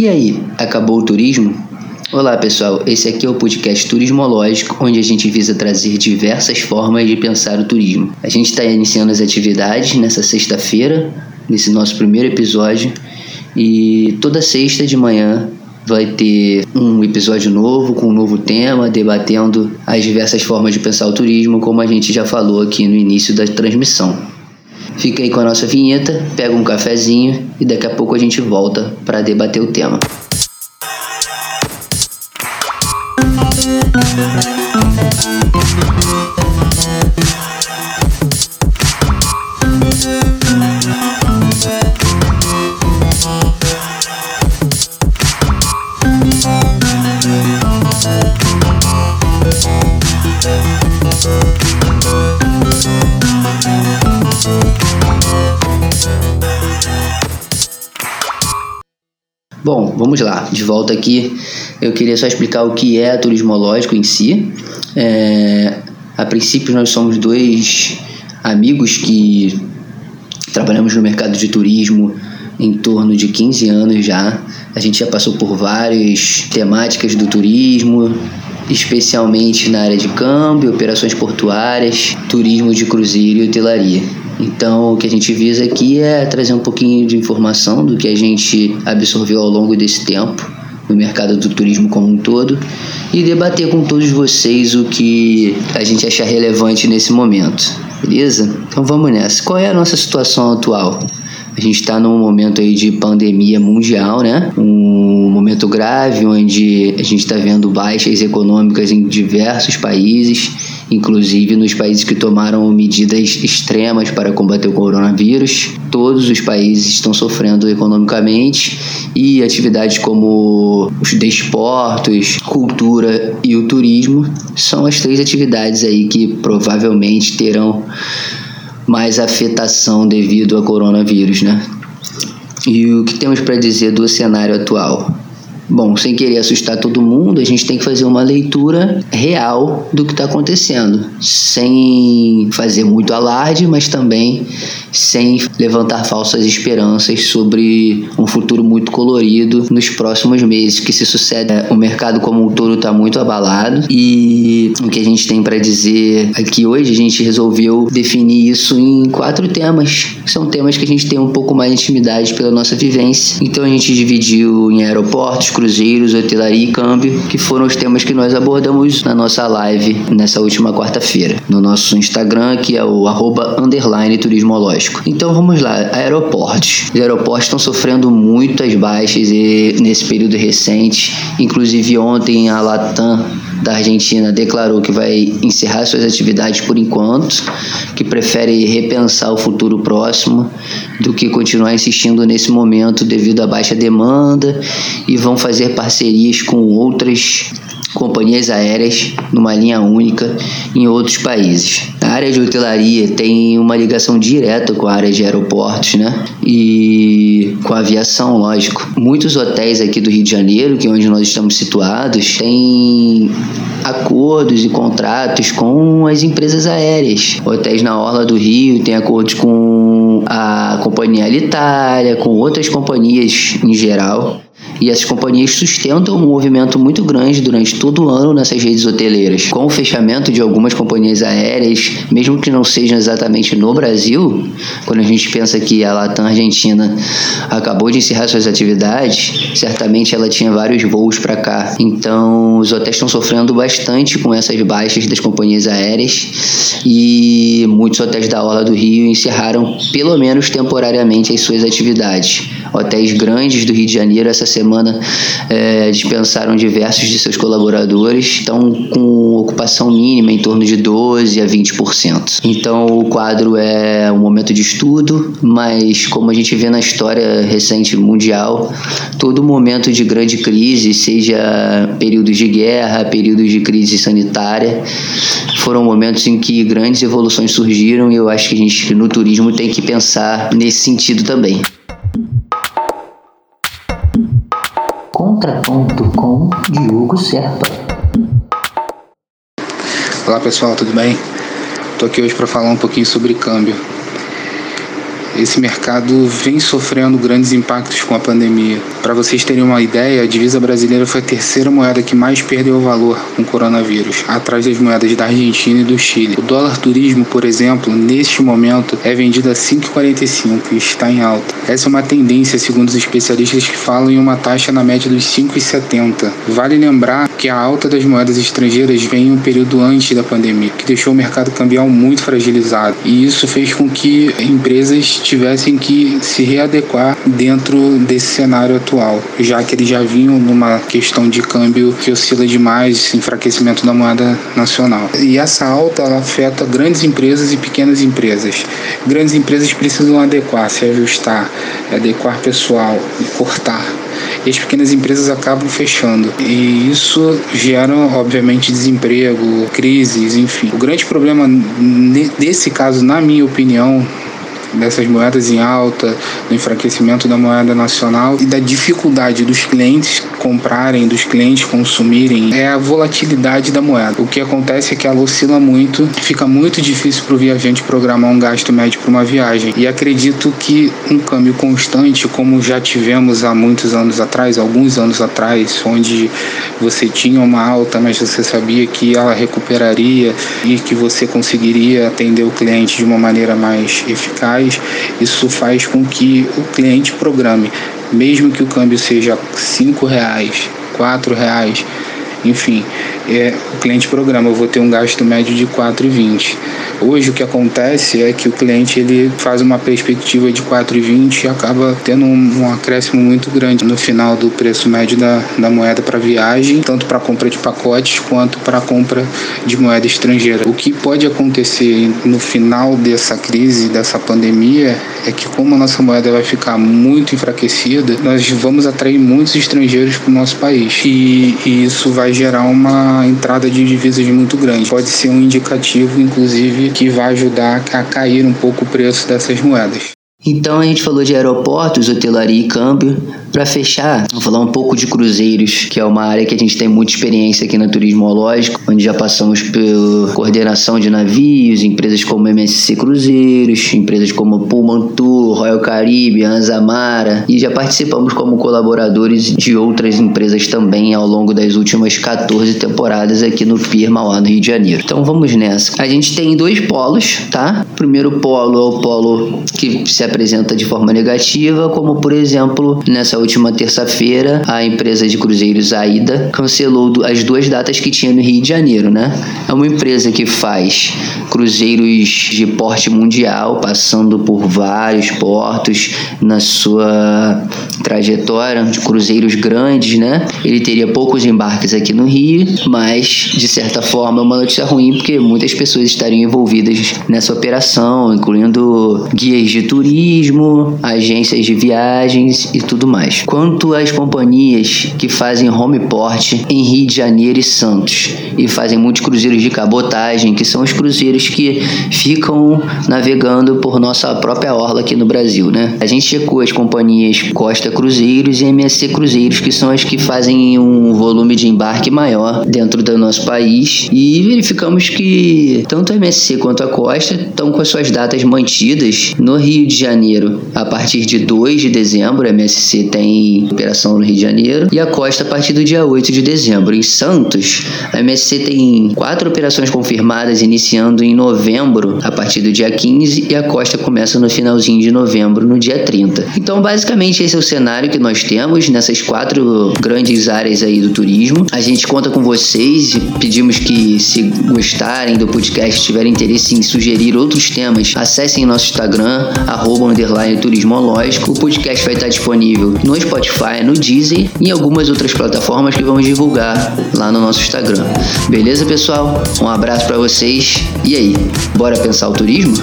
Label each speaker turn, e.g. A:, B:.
A: E aí, acabou o turismo? Olá pessoal, esse aqui é o podcast Turismológico, onde a gente visa trazer diversas formas de pensar o turismo. A gente está iniciando as atividades nessa sexta-feira, nesse nosso primeiro episódio, e toda sexta de manhã vai ter um episódio novo com um novo tema, debatendo as diversas formas de pensar o turismo, como a gente já falou aqui no início da transmissão. Fica aí com a nossa vinheta, pega um cafezinho e daqui a pouco a gente volta para debater o tema. Bom, vamos lá, de volta aqui. Eu queria só explicar o que é turismológico em si. É, a princípio, nós somos dois amigos que trabalhamos no mercado de turismo em torno de 15 anos já. A gente já passou por várias temáticas do turismo, especialmente na área de câmbio, operações portuárias, turismo de cruzeiro e hotelaria. Então, o que a gente visa aqui é trazer um pouquinho de informação do que a gente absorveu ao longo desse tempo no mercado do turismo como um todo e debater com todos vocês o que a gente achar relevante nesse momento. Beleza? Então vamos nessa. Qual é a nossa situação atual? A gente está num momento aí de pandemia mundial, né? Um momento grave onde a gente está vendo baixas econômicas em diversos países inclusive nos países que tomaram medidas extremas para combater o coronavírus. Todos os países estão sofrendo economicamente e atividades como os desportos, cultura e o turismo são as três atividades aí que provavelmente terão mais afetação devido ao coronavírus, né? E o que temos para dizer do cenário atual? Bom, sem querer assustar todo mundo, a gente tem que fazer uma leitura real do que está acontecendo, sem fazer muito alarde, mas também sem levantar falsas esperanças sobre um futuro muito colorido nos próximos meses que se sucede. O mercado como um todo está muito abalado e o que a gente tem para dizer aqui hoje, a gente resolveu definir isso em quatro temas. São temas que a gente tem um pouco mais de intimidade pela nossa vivência. Então a gente dividiu em aeroportos, cruzeiros, hotelaria e câmbio, que foram os temas que nós abordamos na nossa live nessa última quarta-feira, no nosso Instagram, que é o arroba underline turismológico. Então vamos lá, aeroportos. Os aeroportos estão sofrendo muitas baixas nesse período recente, inclusive ontem a Latam da Argentina declarou que vai encerrar suas atividades por enquanto, que prefere repensar o futuro próximo do que continuar insistindo nesse momento devido à baixa demanda e vão fazer parcerias com outras companhias aéreas numa linha única em outros países. A área de hotelaria tem uma ligação direta com a área de aeroportos, né? E com a aviação, lógico. Muitos hotéis aqui do Rio de Janeiro, que é onde nós estamos situados, têm acordos e contratos com as empresas aéreas. Hotéis na orla do Rio têm acordos com a companhia Alitalia, com outras companhias em geral. E essas companhias sustentam um movimento muito grande durante todo o ano nessas redes hoteleiras. Com o fechamento de algumas companhias aéreas, mesmo que não sejam exatamente no Brasil, quando a gente pensa que a Latam Argentina acabou de encerrar suas atividades, certamente ela tinha vários voos para cá. Então, os hotéis estão sofrendo bastante com essas baixas das companhias aéreas e muitos hotéis da Orla do Rio encerraram, pelo menos temporariamente, as suas atividades. Hotéis grandes do Rio de Janeiro essa semana é, dispensaram diversos de seus colaboradores, estão com ocupação mínima em torno de 12% a 20%. Então o quadro é um momento de estudo, mas como a gente vê na história recente mundial, todo momento de grande crise, seja períodos de guerra, períodos de crise sanitária, foram momentos em que grandes evoluções surgiram e eu acho que a gente no turismo tem que pensar nesse sentido também.
B: Contraponto com Diogo Serpa.
C: Olá pessoal, tudo bem? Estou aqui hoje para falar um pouquinho sobre câmbio. Esse mercado vem sofrendo grandes impactos com a pandemia. Para vocês terem uma ideia, a divisa brasileira foi a terceira moeda que mais perdeu valor com o coronavírus, atrás das moedas da Argentina e do Chile. O dólar turismo, por exemplo, neste momento é vendido a 5,45 e está em alta. Essa é uma tendência, segundo os especialistas que falam em uma taxa na média dos 5,70. Vale lembrar que a alta das moedas estrangeiras vem em um período antes da pandemia, que deixou o mercado cambial muito fragilizado. E isso fez com que empresas tivessem que se readequar dentro desse cenário atual, já que eles já vinham numa questão de câmbio que oscila demais, enfraquecimento da moeda nacional. E essa alta afeta grandes empresas e pequenas empresas. Grandes empresas precisam adequar, se ajustar, adequar pessoal, cortar e as pequenas empresas acabam fechando. E isso gera, obviamente, desemprego, crises, enfim. O grande problema nesse caso, na minha opinião, dessas moedas em alta, do enfraquecimento da moeda nacional e da dificuldade dos clientes comprarem, dos clientes consumirem, é a volatilidade da moeda. O que acontece é que ela oscila muito, fica muito difícil para o viajante programar um gasto médio para uma viagem. E acredito que um câmbio constante, como já tivemos há muitos anos atrás, alguns anos atrás, onde você tinha uma alta, mas você sabia que ela recuperaria e que você conseguiria atender o cliente de uma maneira mais eficaz isso faz com que o cliente programe, mesmo que o câmbio seja cinco reais, quatro reais, enfim, é, o cliente programa, eu vou ter um gasto médio de 4,20. Hoje o que acontece é que o cliente ele faz uma perspectiva de 4,20 e acaba tendo um, um, acréscimo muito grande no final do preço médio da, da moeda para viagem, tanto para compra de pacotes quanto para compra de moeda estrangeira. O que pode acontecer no final dessa crise, dessa pandemia, é que como a nossa moeda vai ficar muito enfraquecida, nós vamos atrair muitos estrangeiros para o nosso país e, e isso vai gerar uma entrada de divisas muito grande. Pode ser um indicativo, inclusive, que vai ajudar a cair um pouco o preço dessas moedas.
A: Então a gente falou de aeroportos, hotelaria e câmbio. Para fechar, vou falar um pouco de cruzeiros, que é uma área que a gente tem muita experiência aqui no turismo hológico, onde já passamos pela coordenação de navios, empresas como MSC Cruzeiros, empresas como Pullman Tour, Royal Caribbean, Anzamara, e já participamos como colaboradores de outras empresas também ao longo das últimas 14 temporadas aqui no Pier Mauá, no Rio de Janeiro. Então vamos nessa. A gente tem dois polos, tá? O primeiro polo é o polo que se apresenta de forma negativa, como por exemplo, nessa última terça-feira, a empresa de cruzeiros Aida cancelou as duas datas que tinha no Rio de Janeiro, né? É uma empresa que faz cruzeiros de porte mundial, passando por vários portos na sua trajetória, de cruzeiros grandes, né? Ele teria poucos embarques aqui no Rio, mas de certa forma é uma notícia ruim porque muitas pessoas estariam envolvidas nessa operação, incluindo guias de turismo, agências de viagens e tudo mais. Quanto às companhias que fazem home port em Rio de Janeiro e Santos e fazem muitos cruzeiros de cabotagem, que são os cruzeiros que ficam navegando por nossa própria orla aqui no Brasil, né? A gente checou as companhias Costa Cruzeiros e MSC Cruzeiros, que são as que fazem um volume de embarque maior dentro do nosso país e verificamos que tanto a MSC quanto a Costa estão com as suas datas mantidas no Rio de Janeiro a partir de 2 de dezembro, a MSC tem operação no Rio de Janeiro, e a Costa a partir do dia 8 de dezembro. Em Santos, a MSC tem quatro operações confirmadas iniciando em novembro, a partir do dia 15, e a Costa começa no finalzinho de novembro, no dia 30. Então, basicamente, esse é o cenário que nós temos nessas quatro grandes áreas aí do turismo. A gente conta com vocês e pedimos que, se gostarem do podcast, tiverem interesse em sugerir outros temas, acessem nosso Instagram, arroba underline turismológico. O podcast vai estar disponível no Spotify, no Deezer e em algumas outras plataformas que vamos divulgar lá no nosso Instagram. Beleza, pessoal? Um abraço para vocês. E aí, bora pensar o turismo?